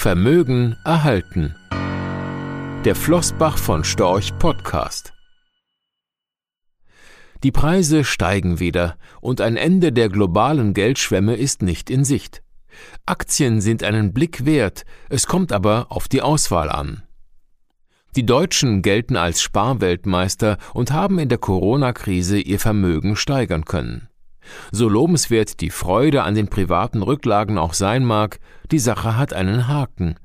Vermögen erhalten. Der Flossbach von Storch Podcast. Die Preise steigen wieder und ein Ende der globalen Geldschwemme ist nicht in Sicht. Aktien sind einen Blick wert, es kommt aber auf die Auswahl an. Die Deutschen gelten als Sparweltmeister und haben in der Corona-Krise ihr Vermögen steigern können. So lobenswert die Freude an den privaten Rücklagen auch sein mag, die Sache hat einen Haken.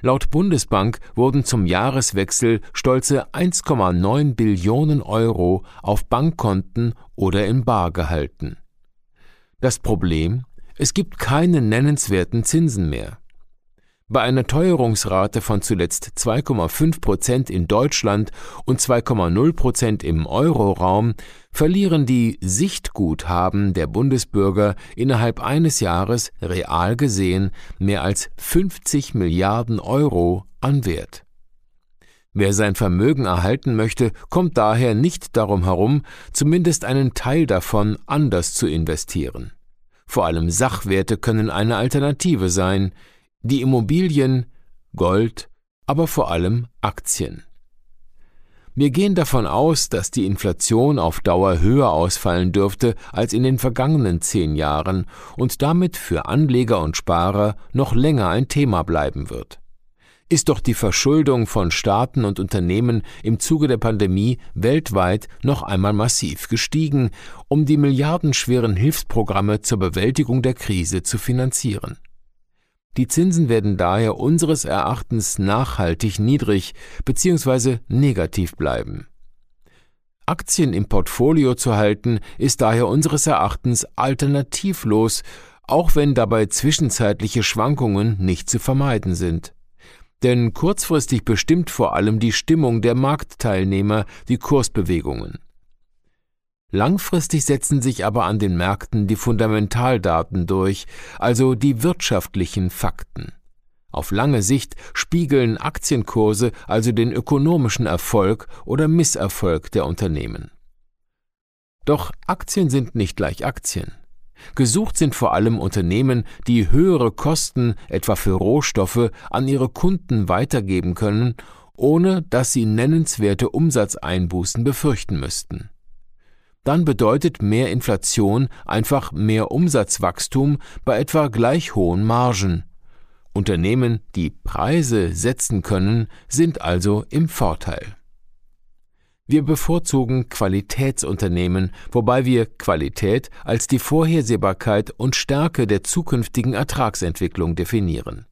Laut Bundesbank wurden zum Jahreswechsel stolze 1,9 Billionen Euro auf Bankkonten oder in Bar gehalten. Das Problem? Es gibt keine nennenswerten Zinsen mehr. Bei einer Teuerungsrate von zuletzt 2,5 Prozent in Deutschland und 2,0 Prozent im Euroraum verlieren die Sichtguthaben der Bundesbürger innerhalb eines Jahres real gesehen mehr als 50 Milliarden Euro an Wert. Wer sein Vermögen erhalten möchte, kommt daher nicht darum herum, zumindest einen Teil davon anders zu investieren. Vor allem Sachwerte können eine Alternative sein, die Immobilien, Gold, aber vor allem Aktien. Wir gehen davon aus, dass die Inflation auf Dauer höher ausfallen dürfte als in den vergangenen zehn Jahren und damit für Anleger und Sparer noch länger ein Thema bleiben wird. Ist doch die Verschuldung von Staaten und Unternehmen im Zuge der Pandemie weltweit noch einmal massiv gestiegen, um die milliardenschweren Hilfsprogramme zur Bewältigung der Krise zu finanzieren. Die Zinsen werden daher unseres Erachtens nachhaltig niedrig bzw. negativ bleiben. Aktien im Portfolio zu halten, ist daher unseres Erachtens alternativlos, auch wenn dabei zwischenzeitliche Schwankungen nicht zu vermeiden sind. Denn kurzfristig bestimmt vor allem die Stimmung der Marktteilnehmer die Kursbewegungen. Langfristig setzen sich aber an den Märkten die Fundamentaldaten durch, also die wirtschaftlichen Fakten. Auf lange Sicht spiegeln Aktienkurse also den ökonomischen Erfolg oder Misserfolg der Unternehmen. Doch Aktien sind nicht gleich Aktien. Gesucht sind vor allem Unternehmen, die höhere Kosten, etwa für Rohstoffe, an ihre Kunden weitergeben können, ohne dass sie nennenswerte Umsatzeinbußen befürchten müssten dann bedeutet mehr Inflation einfach mehr Umsatzwachstum bei etwa gleich hohen Margen. Unternehmen, die Preise setzen können, sind also im Vorteil. Wir bevorzugen Qualitätsunternehmen, wobei wir Qualität als die Vorhersehbarkeit und Stärke der zukünftigen Ertragsentwicklung definieren.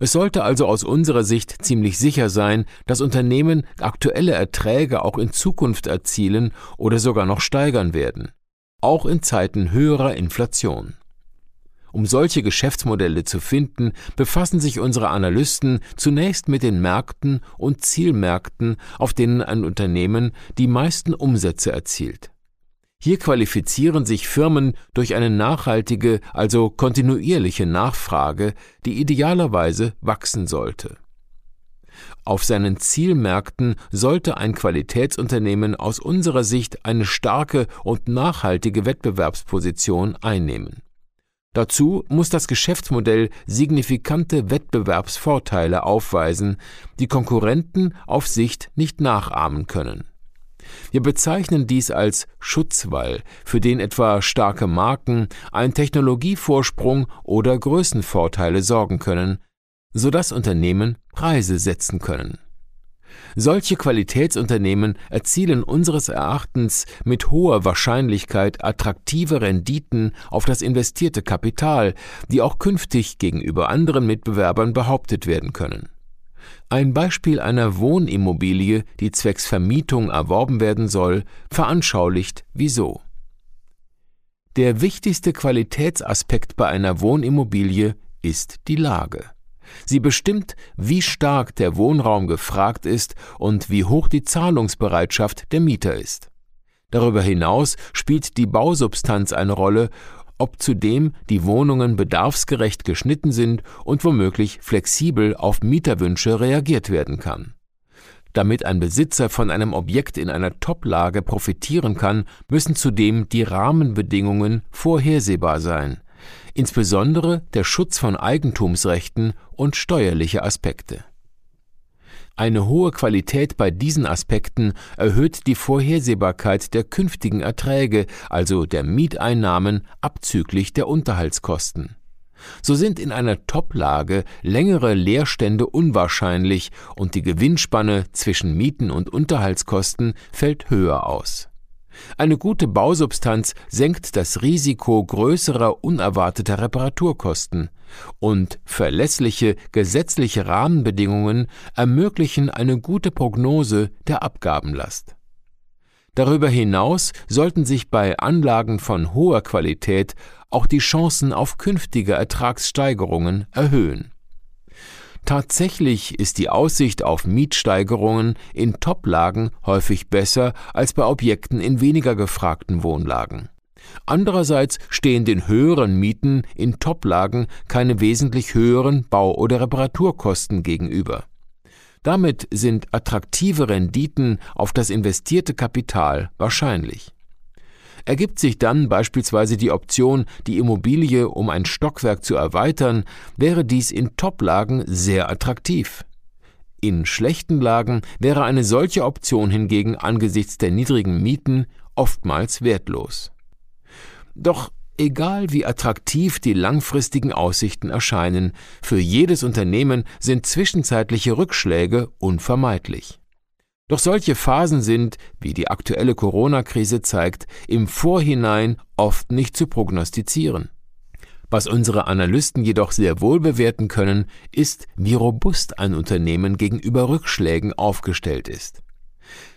Es sollte also aus unserer Sicht ziemlich sicher sein, dass Unternehmen aktuelle Erträge auch in Zukunft erzielen oder sogar noch steigern werden, auch in Zeiten höherer Inflation. Um solche Geschäftsmodelle zu finden, befassen sich unsere Analysten zunächst mit den Märkten und Zielmärkten, auf denen ein Unternehmen die meisten Umsätze erzielt. Hier qualifizieren sich Firmen durch eine nachhaltige, also kontinuierliche Nachfrage, die idealerweise wachsen sollte. Auf seinen Zielmärkten sollte ein Qualitätsunternehmen aus unserer Sicht eine starke und nachhaltige Wettbewerbsposition einnehmen. Dazu muss das Geschäftsmodell signifikante Wettbewerbsvorteile aufweisen, die Konkurrenten auf Sicht nicht nachahmen können. Wir bezeichnen dies als Schutzwall, für den etwa starke Marken, ein Technologievorsprung oder Größenvorteile sorgen können, sodass Unternehmen Preise setzen können. Solche Qualitätsunternehmen erzielen unseres Erachtens mit hoher Wahrscheinlichkeit attraktive Renditen auf das investierte Kapital, die auch künftig gegenüber anderen Mitbewerbern behauptet werden können. Ein Beispiel einer Wohnimmobilie, die zwecks Vermietung erworben werden soll, veranschaulicht wieso. Der wichtigste Qualitätsaspekt bei einer Wohnimmobilie ist die Lage. Sie bestimmt, wie stark der Wohnraum gefragt ist und wie hoch die Zahlungsbereitschaft der Mieter ist. Darüber hinaus spielt die Bausubstanz eine Rolle ob zudem die Wohnungen bedarfsgerecht geschnitten sind und womöglich flexibel auf Mieterwünsche reagiert werden kann. Damit ein Besitzer von einem Objekt in einer Toplage profitieren kann, müssen zudem die Rahmenbedingungen vorhersehbar sein. insbesondere der Schutz von Eigentumsrechten und steuerliche Aspekte. Eine hohe Qualität bei diesen Aspekten erhöht die Vorhersehbarkeit der künftigen Erträge, also der Mieteinnahmen abzüglich der Unterhaltskosten. So sind in einer Top-Lage längere Leerstände unwahrscheinlich und die Gewinnspanne zwischen Mieten und Unterhaltskosten fällt höher aus. Eine gute Bausubstanz senkt das Risiko größerer unerwarteter Reparaturkosten und verlässliche gesetzliche Rahmenbedingungen ermöglichen eine gute Prognose der Abgabenlast. Darüber hinaus sollten sich bei Anlagen von hoher Qualität auch die Chancen auf künftige Ertragssteigerungen erhöhen. Tatsächlich ist die Aussicht auf Mietsteigerungen in Toplagen häufig besser als bei Objekten in weniger gefragten Wohnlagen. Andererseits stehen den höheren Mieten in Toplagen keine wesentlich höheren Bau- oder Reparaturkosten gegenüber. Damit sind attraktive Renditen auf das investierte Kapital wahrscheinlich. Ergibt sich dann beispielsweise die Option, die Immobilie um ein Stockwerk zu erweitern, wäre dies in Toplagen sehr attraktiv. In schlechten Lagen wäre eine solche Option hingegen angesichts der niedrigen Mieten oftmals wertlos. Doch egal wie attraktiv die langfristigen Aussichten erscheinen, für jedes Unternehmen sind zwischenzeitliche Rückschläge unvermeidlich. Doch solche Phasen sind, wie die aktuelle Corona-Krise zeigt, im Vorhinein oft nicht zu prognostizieren. Was unsere Analysten jedoch sehr wohl bewerten können, ist, wie robust ein Unternehmen gegenüber Rückschlägen aufgestellt ist.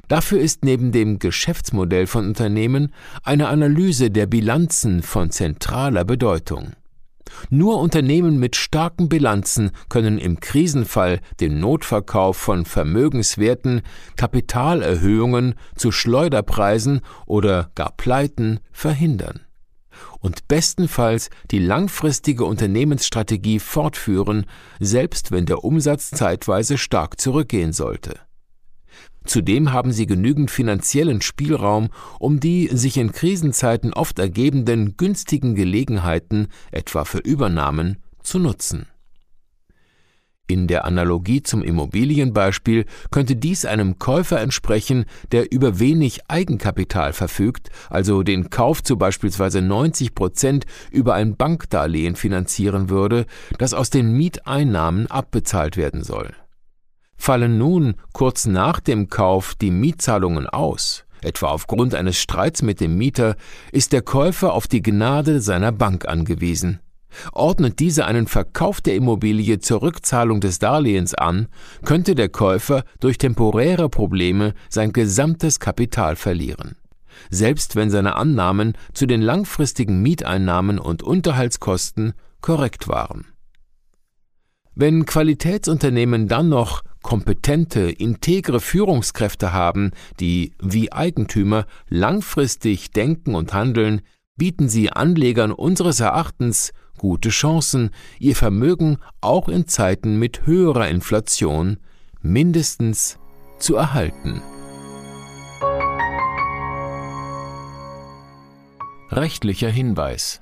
Dafür ist neben dem Geschäftsmodell von Unternehmen eine Analyse der Bilanzen von zentraler Bedeutung. Nur Unternehmen mit starken Bilanzen können im Krisenfall den Notverkauf von Vermögenswerten, Kapitalerhöhungen zu Schleuderpreisen oder gar Pleiten verhindern und bestenfalls die langfristige Unternehmensstrategie fortführen, selbst wenn der Umsatz zeitweise stark zurückgehen sollte. Zudem haben sie genügend finanziellen Spielraum, um die sich in Krisenzeiten oft ergebenden günstigen Gelegenheiten, etwa für Übernahmen, zu nutzen. In der Analogie zum Immobilienbeispiel könnte dies einem Käufer entsprechen, der über wenig Eigenkapital verfügt, also den Kauf zu beispielsweise 90 Prozent über ein Bankdarlehen finanzieren würde, das aus den Mieteinnahmen abbezahlt werden soll. Fallen nun kurz nach dem Kauf die Mietzahlungen aus, etwa aufgrund eines Streits mit dem Mieter, ist der Käufer auf die Gnade seiner Bank angewiesen. Ordnet diese einen Verkauf der Immobilie zur Rückzahlung des Darlehens an, könnte der Käufer durch temporäre Probleme sein gesamtes Kapital verlieren. Selbst wenn seine Annahmen zu den langfristigen Mieteinnahmen und Unterhaltskosten korrekt waren. Wenn Qualitätsunternehmen dann noch kompetente, integre Führungskräfte haben, die wie Eigentümer langfristig denken und handeln, bieten sie Anlegern unseres Erachtens gute Chancen, ihr Vermögen auch in Zeiten mit höherer Inflation mindestens zu erhalten. Rechtlicher Hinweis